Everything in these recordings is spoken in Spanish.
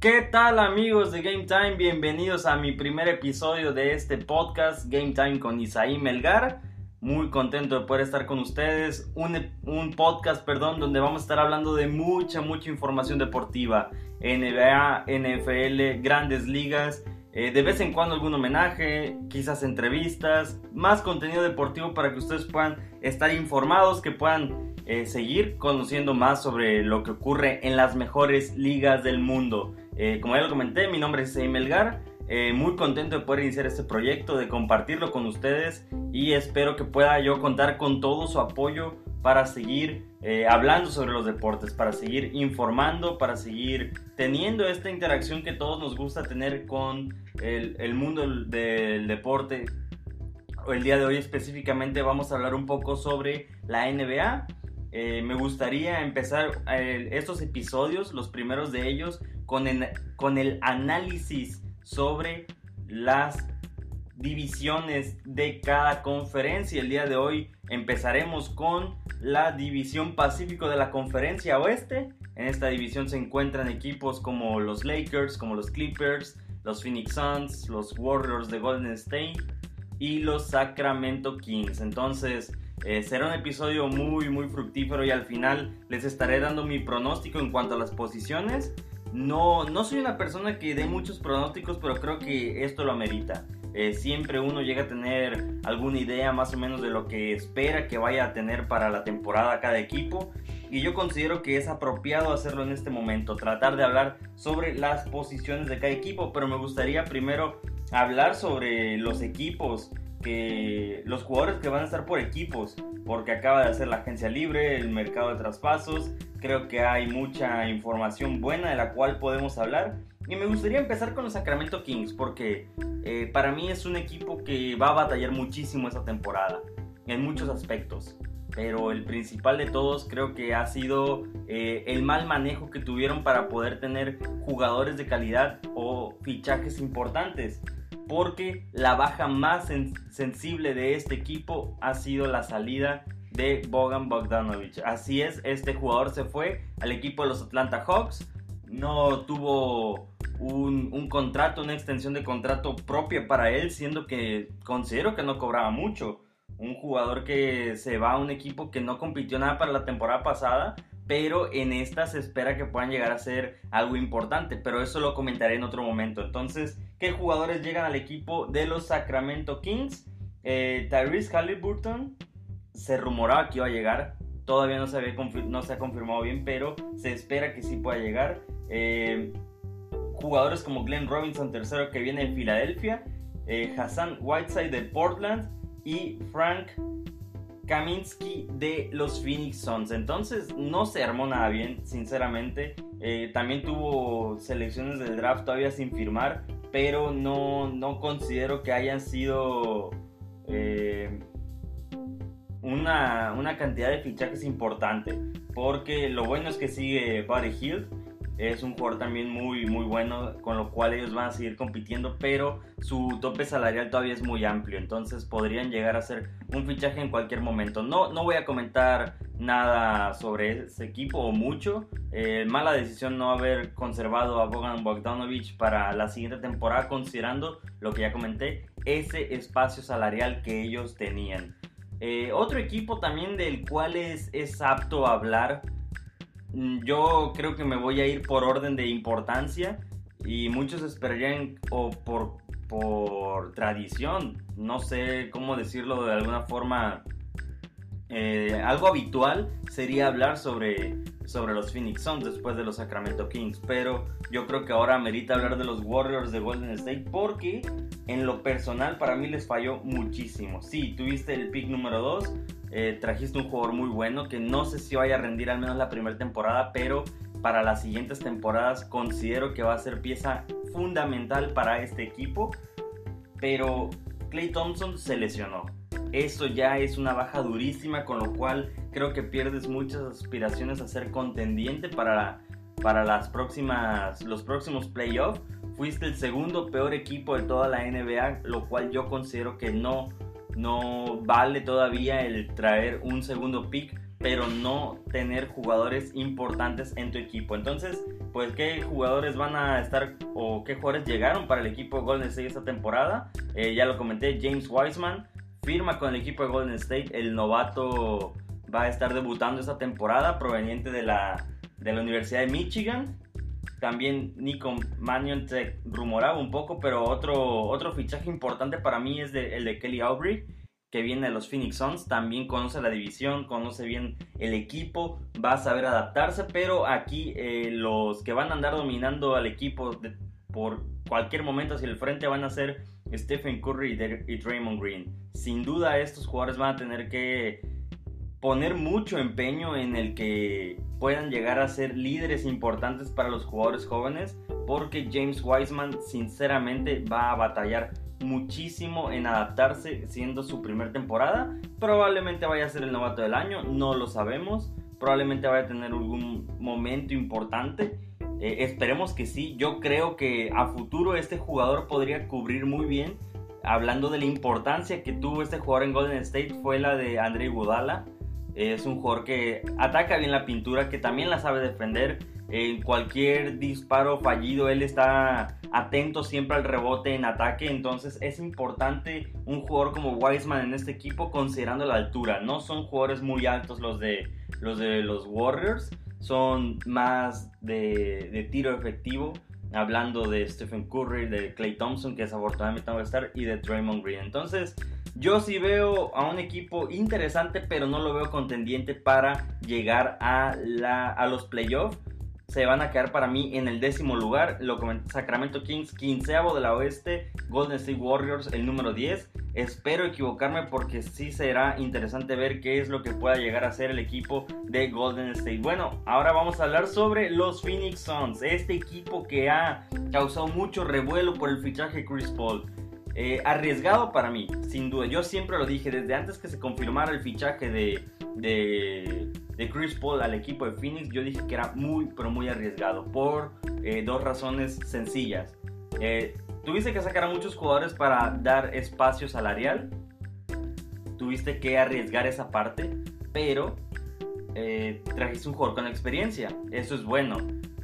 ¿Qué tal amigos de Game Time? Bienvenidos a mi primer episodio de este podcast Game Time con Isaí Melgar. Muy contento de poder estar con ustedes. Un, podcast, perdón, donde vamos a estar hablando de mucha, mucha información deportiva. NBA, NFL, grandes ligas. Eh, de vez en cuando algún homenaje, quizás entrevistas, más contenido deportivo para que ustedes puedan estar informados, que puedan eh, seguir conociendo más sobre lo que ocurre en las mejores ligas del mundo. Eh, como ya lo comenté, mi nombre es Melgar. Eh, muy contento de poder iniciar este proyecto, de compartirlo con ustedes y espero que pueda yo contar con todo su apoyo para seguir eh, hablando sobre los deportes, para seguir informando, para seguir teniendo esta interacción que todos nos gusta tener con el, el mundo del deporte. El día de hoy específicamente vamos a hablar un poco sobre la NBA. me gustaría empezar estos episodios, los primeros de ellos, con el, análisis sobre las divisiones de cada conferencia. El día de hoy empezaremos con la división Pacífico de la conferencia oeste. En esta división se encuentran equipos como los Lakers, como los Clippers, los Phoenix Suns, los Warriors de Golden State y los Sacramento Kings. Entonces eh, será un episodio muy muy fructífero y al final les estaré dando mi pronóstico en cuanto a las posiciones no, no soy una persona que dé muchos pronósticos, pero creo que esto lo amerita. Eh, siempre uno llega a tener alguna idea más o menos de lo que espera que vaya a tener para la temporada cada equipo. Y yo considero que es apropiado hacerlo en este momento, tratar de hablar sobre las posiciones de cada equipo, pero me gustaría primero hablar sobre los equipos, que los jugadores que van a estar por equipos, porque acaba de hacer la agencia libre, el mercado de traspasos, creo que hay mucha información buena de la cual podemos hablar. Y me gustaría empezar con los Sacramento Kings, porque eh, para mí es un equipo que va a batallar muchísimo esta temporada, en muchos aspectos. Pero el principal de todos creo que ha sido eh, el mal manejo que tuvieron para poder tener jugadores de calidad o fichajes importantes porque la baja más sensible de este equipo ha sido la salida de Bogan Bogdanovich. Así es, este jugador se fue al equipo de los Atlanta Hawks, no tuvo un, un, contrato, una extensión de contrato propia para él, siendo que considero que no cobraba mucho. Un jugador que se va a un equipo que no compitió nada para la temporada pasada pero en esta se espera que puedan llegar a ser algo importante, pero eso lo comentaré en otro momento. Entonces, ¿qué jugadores llegan al equipo de los Sacramento Kings? Eh, Tyrese Halliburton se rumoraba que iba a llegar, todavía no se, no se ha confirmado bien, pero se espera que sí pueda llegar. Eh, jugadores como Glenn Robinson tercero que viene de Filadelfia, eh, Hassan Whiteside de Portland y Frank Kaminsky de los Phoenix Suns. Entonces no se armó nada bien, sinceramente. También tuvo selecciones del draft todavía sin firmar, pero no, no considero que hayan sido eh, una, una, cantidad de fichajes importante. Porque lo bueno es que sigue Buddy Hill es un jugador también muy, muy bueno, con lo cual ellos van a seguir compitiendo, pero su tope salarial todavía es muy amplio, entonces podrían llegar a ser un fichaje en cualquier momento. No, no voy a comentar nada sobre ese equipo o mucho. Eh, mala decisión no haber conservado a Bogan Bogdanovich para la siguiente temporada, considerando lo que ya comenté, ese espacio salarial que ellos tenían. Eh, otro equipo también del cual es, es apto hablar Mm, yo creo que me voy a ir por orden de importancia y muchos esperarían o por, por tradición, no sé cómo decirlo de alguna forma, eh, algo habitual sería hablar sobre, sobre los Phoenix Suns después de los Sacramento Kings, pero yo creo que ahora merita hablar de los Warriors de Golden State porque en lo personal para mí les falló muchísimo. Sí, tuviste el pick número 2, eh, trajiste un jugador muy bueno que no sé si vaya a rendir al menos la primera temporada, pero para las siguientes temporadas considero que va a ser pieza fundamental para este equipo. Pero Clay Thompson se lesionó. Eso ya es una baja durísima, con lo cual creo que pierdes muchas aspiraciones a ser contendiente para, para las próximas, los próximos playoffs. Fuiste el segundo peor equipo de toda la NBA, lo cual yo considero que no no vale todavía el traer un segundo pick, pero no tener jugadores importantes en tu equipo. Entonces, pues, ¿qué jugadores van a estar o qué jugadores llegaron para el equipo de Golden State esta temporada? Eh, ya lo comenté, James Wiseman firma con el equipo de Golden State. El novato va a estar debutando esta temporada, proveniente de la, de la Universidad de Michigan. También Nico Mannion se rumoraba un poco, pero otro, otro fichaje importante para mí es el de Kelly Aubrey, que viene de los Phoenix Suns. También conoce la división, conoce bien el equipo, va a saber adaptarse, pero aquí eh, los que van a andar dominando al equipo por cualquier momento hacia el frente van a ser Stephen Curry y Draymond Green. Sin duda estos jugadores van a tener que poner mucho empeño en el que puedan llegar a ser líderes importantes para los jugadores jóvenes porque James Wiseman sinceramente va a batallar muchísimo en adaptarse siendo su primera temporada. Probablemente vaya a ser el novato del año, no lo sabemos. Probablemente vaya a tener algún momento importante. Eh, esperemos que sí. Yo creo que a futuro este jugador podría cubrir muy bien. Hablando de la importancia que tuvo este jugador en Golden State fue la de Andre Budala es un jugador que ataca bien la pintura, que también la sabe defender. En cualquier disparo fallido, él está atento siempre al rebote en ataque. Entonces es importante un jugador como Wiseman en este equipo considerando la altura. No son jugadores muy altos los de los, de los Warriors. Son más de, de tiro efectivo hablando de Stephen Curry, de Clay Thompson, que desafortunadamente no va a estar, y de Draymond Green. Entonces, yo sí veo a un equipo interesante, pero no lo veo contendiente para llegar a, la, a los playoffs. Se van a quedar para mí en el décimo lugar. Lo Sacramento Kings, quinceavo de la oeste. Golden State Warriors, el número 10. Espero equivocarme porque sí será interesante ver qué es lo que pueda llegar a ser el equipo de Golden State. Bueno, ahora vamos a hablar sobre los Phoenix Suns. Este equipo que ha causado mucho revuelo por el fichaje Chris Paul. Eh, arriesgado para mí, sin duda. Yo siempre lo dije, desde antes que se confirmara el fichaje de, de, Chris Paul al equipo de Phoenix, yo dije que era muy, pero muy arriesgado, por eh, dos razones sencillas. Eh, tuviste que sacar a muchos jugadores para dar espacio salarial, tuviste que arriesgar esa parte, pero trajiste un jugador con experiencia, eso es bueno,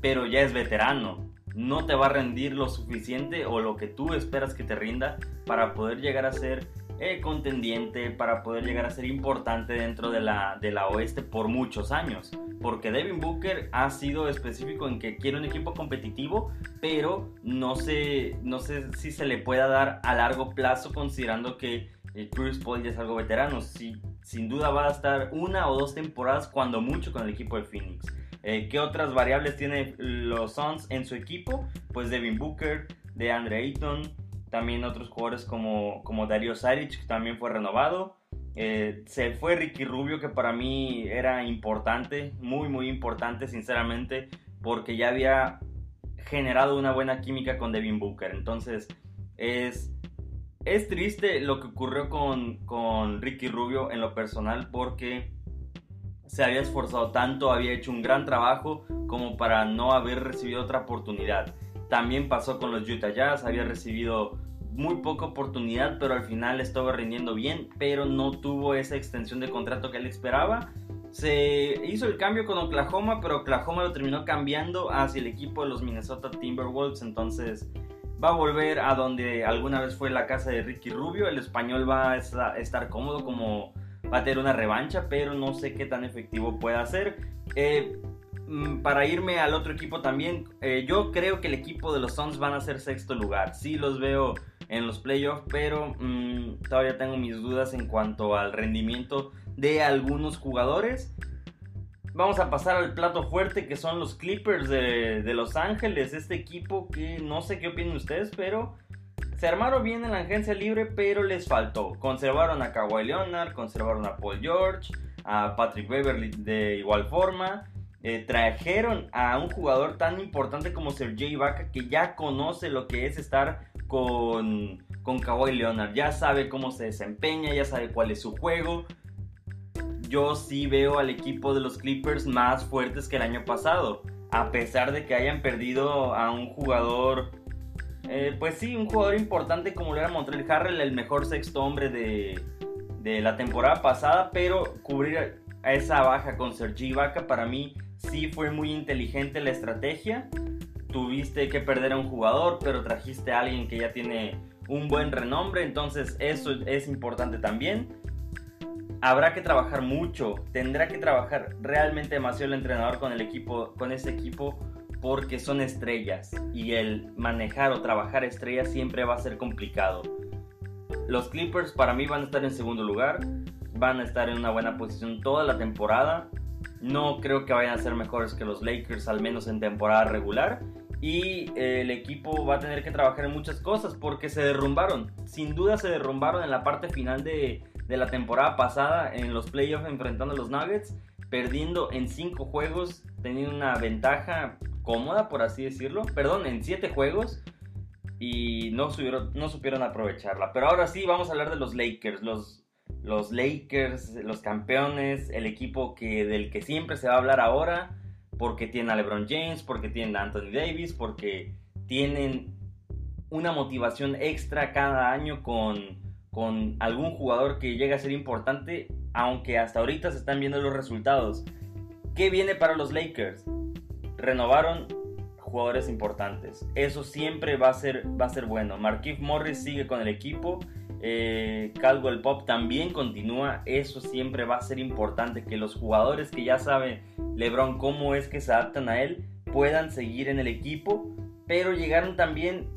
pero ya es veterano no te va a rendir lo suficiente o lo que tú esperas que te rinda para poder llegar a ser eh, contendiente, para poder llegar a ser importante dentro de la, de la oeste por muchos años. Porque Devin Booker ha sido específico en que quiere un equipo competitivo, pero no sé, no sé si se le pueda dar a largo plazo considerando que el Chris Paul ya es algo veterano. Sí, sin duda va a estar una o dos temporadas cuando mucho con el equipo de Phoenix. Eh, ¿Qué otras variables tiene los Suns en su equipo? Pues Devin Booker, de Andre Ayton, también otros jugadores como, como Dario Saric, que también fue renovado. Eh, se fue Ricky Rubio, que para mí era importante, muy, muy importante, sinceramente, porque ya había generado una buena química con Devin Booker. Entonces, es, es triste lo que ocurrió con, con Ricky Rubio en lo personal, porque se había esforzado tanto, había hecho un gran trabajo como para no haber recibido otra oportunidad. También pasó con los Utah Jazz, había recibido muy poca oportunidad, pero al final estaba rindiendo bien, pero no tuvo esa extensión de contrato que él esperaba. Se hizo el cambio con Oklahoma, pero Oklahoma lo terminó cambiando hacia el equipo de los Minnesota Timberwolves, entonces va a volver a donde alguna vez fue la casa de Ricky Rubio. El español va a estar cómodo como va a tener una revancha, pero no sé qué tan efectivo pueda ser. Eh, mm, para irme al otro equipo también, eh, yo creo que el equipo de los Suns van a ser sexto lugar. Sí los veo en los playoffs, pero mm, todavía tengo mis dudas en cuanto al rendimiento de algunos jugadores. Vamos a pasar al plato fuerte que son los Clippers de, de Los Ángeles. Este equipo que no sé qué opinan ustedes, pero se armaron bien en la agencia libre, pero les faltó. Conservaron a Kawhi Leonard, conservaron a Paul George, a Patrick Beverly de igual forma. Eh, trajeron a un jugador tan importante como Sergei Ibaka que ya conoce lo que es estar con, con Kawhi Leonard. Ya sabe cómo se desempeña, ya sabe cuál es su juego. Yo sí veo al equipo de los Clippers más fuertes que el año pasado. A pesar de que hayan perdido a un jugador eh, pues sí, un jugador importante como lo era Montreal Harrell, el mejor sexto hombre de, de la temporada pasada, pero cubrir a esa baja con Sergi Ibaka para mí sí fue muy inteligente la estrategia. Tuviste que perder a un jugador, pero trajiste a alguien que ya tiene un buen renombre, entonces eso es importante también. Habrá que trabajar mucho, tendrá que trabajar realmente demasiado el entrenador con el equipo, con ese equipo porque son estrellas y el manejar o trabajar estrellas siempre va a ser complicado. Los Clippers para mí van a estar en segundo lugar, van a estar en una buena posición toda la temporada. No creo que vayan a ser mejores que los Lakers, al menos en temporada regular. Y eh, el equipo va a tener que trabajar en muchas cosas porque se derrumbaron. Sin duda se derrumbaron en la parte final de, la temporada pasada en los playoffs enfrentando a los Nuggets, perdiendo en 5 juegos, teniendo una ventaja cómoda, por así decirlo. Perdón, en 7 juegos y no, no supieron aprovecharla. Pero ahora sí, vamos a hablar de los Lakers. Los, los Lakers, los campeones, el equipo que, del que siempre se va a hablar ahora, porque tienen a LeBron James, porque tienen a Anthony Davis, porque tienen una motivación extra cada año con, con algún jugador que llega a ser importante, aunque hasta ahorita se están viendo los resultados. ¿Qué viene para los Lakers? Renovaron jugadores importantes. Eso siempre va a ser, va a ser bueno. Marquise Morris sigue con el equipo. Eh, Caldwell Pop también continúa. Eso siempre va a ser importante. Que los jugadores que ya saben LeBron cómo es que se adaptan a él puedan seguir en el equipo. Pero llegaron también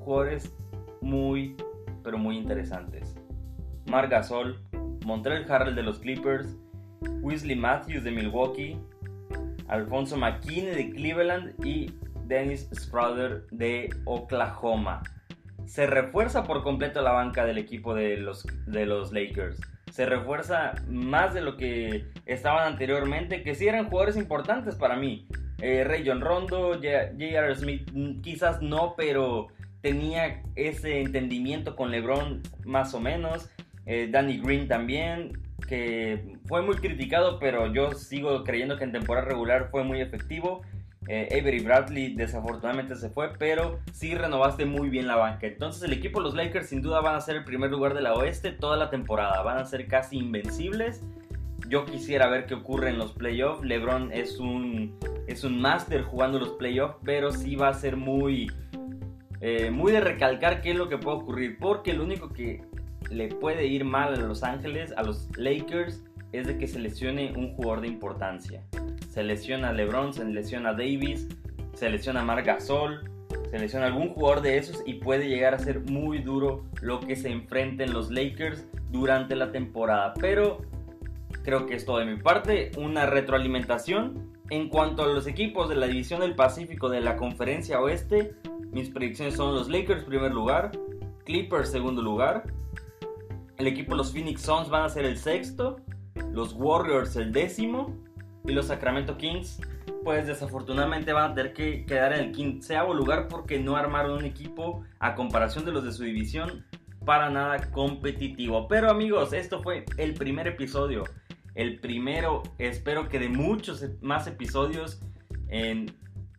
jugadores muy, pero muy interesantes. Marc Gasol, Montreal Harrell de los Clippers, Weasley Matthews de Milwaukee, Alfonso McKinney de Cleveland y Dennis Schroeder de Oklahoma. Se refuerza por completo la banca del equipo de los, de los Lakers. Se refuerza más de lo que estaban anteriormente, que sí eran jugadores importantes para mí. Eh, Ray John Rondo, J.R. Smith, mm, quizás no, pero tenía ese entendimiento con LeBron más o menos. Eh, Danny Green también que fue muy criticado, pero yo sigo creyendo que en temporada regular fue muy efectivo. Eh, Avery Bradley desafortunadamente se fue, pero sí renovaste muy bien la banca. Entonces el equipo los Lakers sin duda van a ser el primer lugar de la oeste toda la temporada. Van a ser casi invencibles. Yo quisiera ver qué ocurre en los playoffs. LeBron es un, es un máster jugando los playoffs, pero sí va a ser muy, eh, muy de recalcar qué es lo que puede ocurrir. Porque lo único que le puede ir mal a Los Ángeles, a los Lakers, es de que se lesione un jugador de importancia. Se lesiona LeBron, se lesiona Davis, se lesiona Marc Gasol, se lesiona algún jugador de esos y puede llegar a ser muy duro lo que se enfrenten los Lakers durante la temporada. Pero creo que es todo de mi parte, una retroalimentación. En cuanto a los equipos de la división del Pacífico de la Conferencia Oeste, mis predicciones son los Lakers primer lugar, Clippers segundo lugar, el equipo los Phoenix Suns van a ser el sexto, los Warriors el décimo y los Sacramento Kings pues desafortunadamente van a tener que quedar en el quinceavo lugar porque no armaron un equipo a comparación de los de su división para nada competitivo. Pero amigos, esto fue el primer episodio. El primero, espero que de muchos más episodios en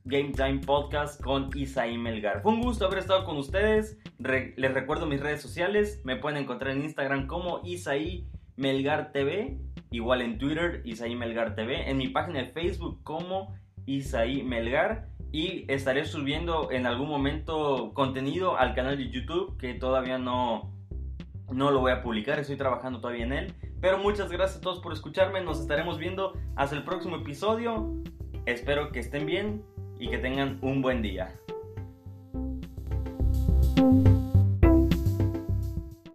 Game Time Podcast con Isaí Melgar. Fue un gusto haber estado con ustedes. les recuerdo mis redes sociales. Me pueden encontrar en Instagram como Isaí Melgar TV. Igual en Twitter, Isaí Melgar TV. En mi página de Facebook como Isaí Melgar. Y estaré subiendo en algún momento contenido al canal de YouTube que todavía no, no lo voy a publicar. Estoy trabajando todavía en él. Pero muchas gracias a todos por escucharme. Nos estaremos viendo hasta el próximo episodio. Espero que estén bien y que tengan un buen día.